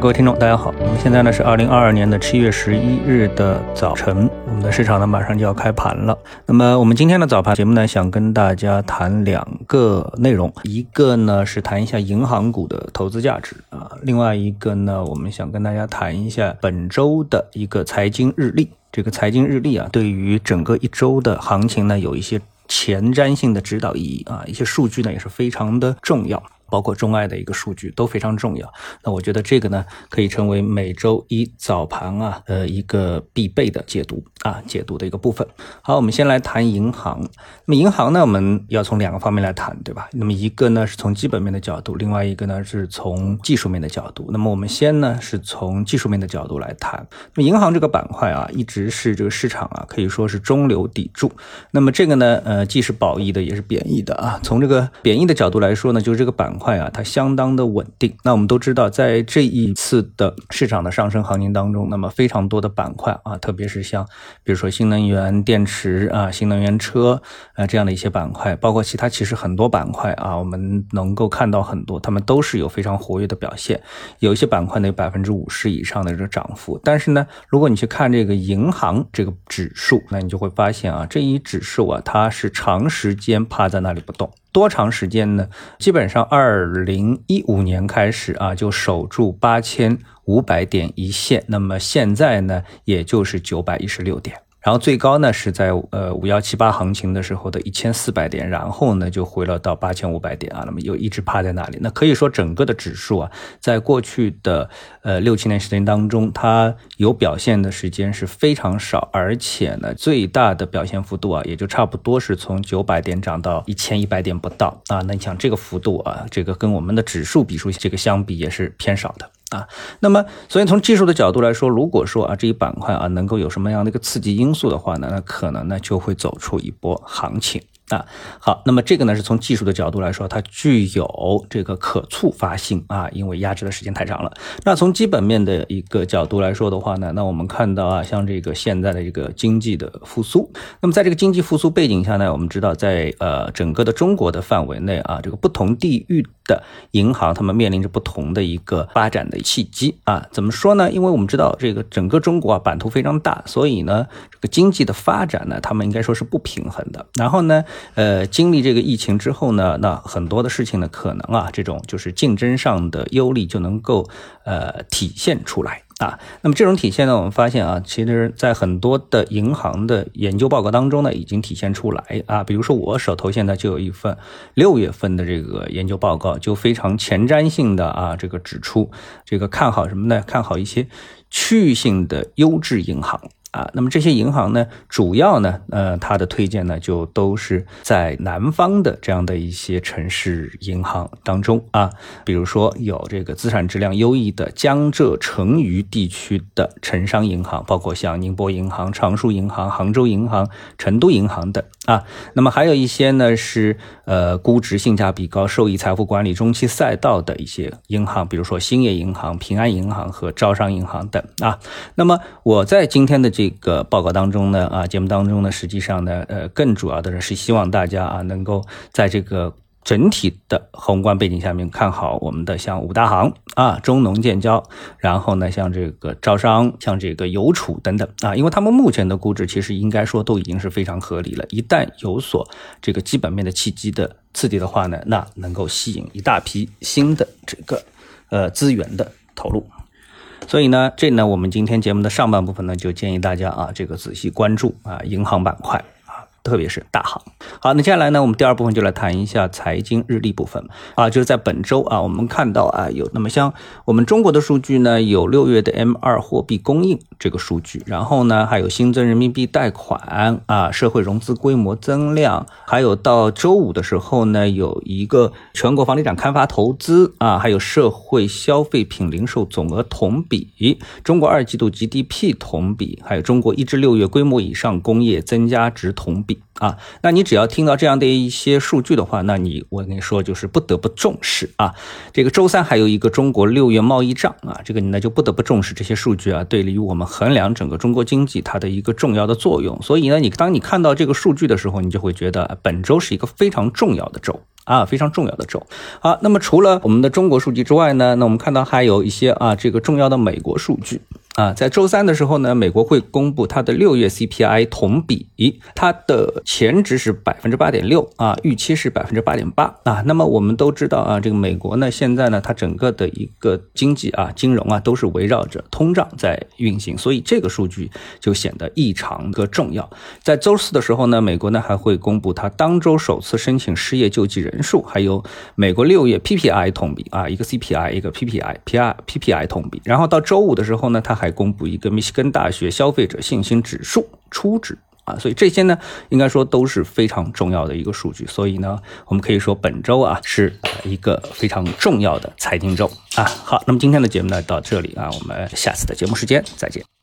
各位听众，大家好。那么现在呢是二零二二年的七月十一日的早晨，我们的市场呢马上就要开盘了。那么我们今天的早盘节目呢，想跟大家谈两个内容，一个呢是谈一下银行股的投资价值啊，另外一个呢，我们想跟大家谈一下本周的一个财经日历。这个财经日历啊，对于整个一周的行情呢，有一些前瞻性的指导意义啊，一些数据呢也是非常的重要。包括中外的一个数据都非常重要，那我觉得这个呢可以成为每周一早盘啊呃一个必备的解读啊解读的一个部分。好，我们先来谈银行。那么银行呢，我们要从两个方面来谈，对吧？那么一个呢是从基本面的角度，另外一个呢是从技术面的角度。那么我们先呢是从技术面的角度来谈。那么银行这个板块啊，一直是这个市场啊可以说是中流砥柱。那么这个呢呃既是褒义的也是贬义的啊。从这个贬义的角度来说呢，就是这个板。块啊，它相当的稳定。那我们都知道，在这一次的市场的上升行情当中，那么非常多的板块啊，特别是像比如说新能源电池啊、新能源车啊这样的一些板块，包括其他其实很多板块啊，我们能够看到很多，他们都是有非常活跃的表现。有一些板块呢有百分之五十以上的这个涨幅。但是呢，如果你去看这个银行这个指数，那你就会发现啊，这一指数啊，它是长时间趴在那里不动。多长时间呢？基本上二零一五年开始啊，就守住八千五百点一线。那么现在呢，也就是九百一十六点。然后最高呢是在呃五幺七八行情的时候的一千四百点，然后呢就回了到八千五百点啊，那么又一直趴在那里。那可以说整个的指数啊，在过去的呃六七年时间当中，它有表现的时间是非常少，而且呢最大的表现幅度啊，也就差不多是从九百点涨到一千一百点不到啊。那你想这个幅度啊，这个跟我们的指数比数这个相比也是偏少的。啊，那么，所以从技术的角度来说，如果说啊这一板块啊能够有什么样的一个刺激因素的话呢，那可能呢就会走出一波行情。啊，好，那么这个呢是从技术的角度来说，它具有这个可触发性啊，因为压制的时间太长了。那从基本面的一个角度来说的话呢，那我们看到啊，像这个现在的这个经济的复苏，那么在这个经济复苏背景下呢，我们知道在呃整个的中国的范围内啊，这个不同地域的银行，他们面临着不同的一个发展的契机啊。怎么说呢？因为我们知道这个整个中国啊版图非常大，所以呢这个经济的发展呢，他们应该说是不平衡的。然后呢。呃，经历这个疫情之后呢，那很多的事情呢，可能啊，这种就是竞争上的优劣就能够呃体现出来啊。那么这种体现呢，我们发现啊，其实在很多的银行的研究报告当中呢，已经体现出来啊。比如说我手头现在就有一份六月份的这个研究报告，就非常前瞻性的啊，这个指出这个看好什么呢？看好一些区域性的优质银行。啊，那么这些银行呢，主要呢，呃，它的推荐呢，就都是在南方的这样的一些城市银行当中啊，比如说有这个资产质量优异的江浙成渝地区的城商银行，包括像宁波银行、常熟银行、杭州银行、成都银行等啊。那么还有一些呢是呃估值性价比高、受益财富管理中期赛道的一些银行，比如说兴业银行、平安银行和招商银行等啊。那么我在今天的。这个报告当中呢，啊，节目当中呢，实际上呢，呃，更主要的是希望大家啊，能够在这个整体的宏观背景下面看好我们的像五大行啊、中农建交，然后呢，像这个招商、像这个邮储等等啊，因为他们目前的估值其实应该说都已经是非常合理了，一旦有所这个基本面的契机的刺激的话呢，那能够吸引一大批新的这个呃资源的投入。所以呢，这呢，我们今天节目的上半部分呢，就建议大家啊，这个仔细关注啊，银行板块。特别是大行。好，那接下来呢，我们第二部分就来谈一下财经日历部分啊，就是在本周啊，我们看到啊，有那么像我们中国的数据呢，有六月的 M 二货币供应这个数据，然后呢，还有新增人民币贷款啊，社会融资规模增量，还有到周五的时候呢，有一个全国房地产开发投资啊，还有社会消费品零售总额同比，中国二季度 GDP 同比，还有中国一至六月规模以上工业增加值同比。啊。那你只要听到这样的一些数据的话，那你我跟你说就是不得不重视啊。这个周三还有一个中国六月贸易账啊，这个你呢就不得不重视这些数据啊，对于我们衡量整个中国经济它的一个重要的作用。所以呢，你当你看到这个数据的时候，你就会觉得本周是一个非常重要的周。啊，非常重要的周。好，那么除了我们的中国数据之外呢，那我们看到还有一些啊，这个重要的美国数据。啊，在周三的时候呢，美国会公布它的六月 CPI 同比，它的前值是百分之八点六啊，预期是百分之八点八啊。那么我们都知道啊，这个美国呢，现在呢，它整个的一个经济啊、金融啊，都是围绕着通胀在运行，所以这个数据就显得异常的重要。在周四的时候呢，美国呢还会公布它当周首次申请失业救济人数，还有美国六月 PPI 同比啊，一个 CPI，一个 PPI，PPI 同比。然后到周五的时候呢，它还公布一个密西根大学消费者信心指数初值啊，所以这些呢，应该说都是非常重要的一个数据。所以呢，我们可以说本周啊是一个非常重要的财经周啊。好，那么今天的节目呢到这里啊，我们下次的节目时间再见。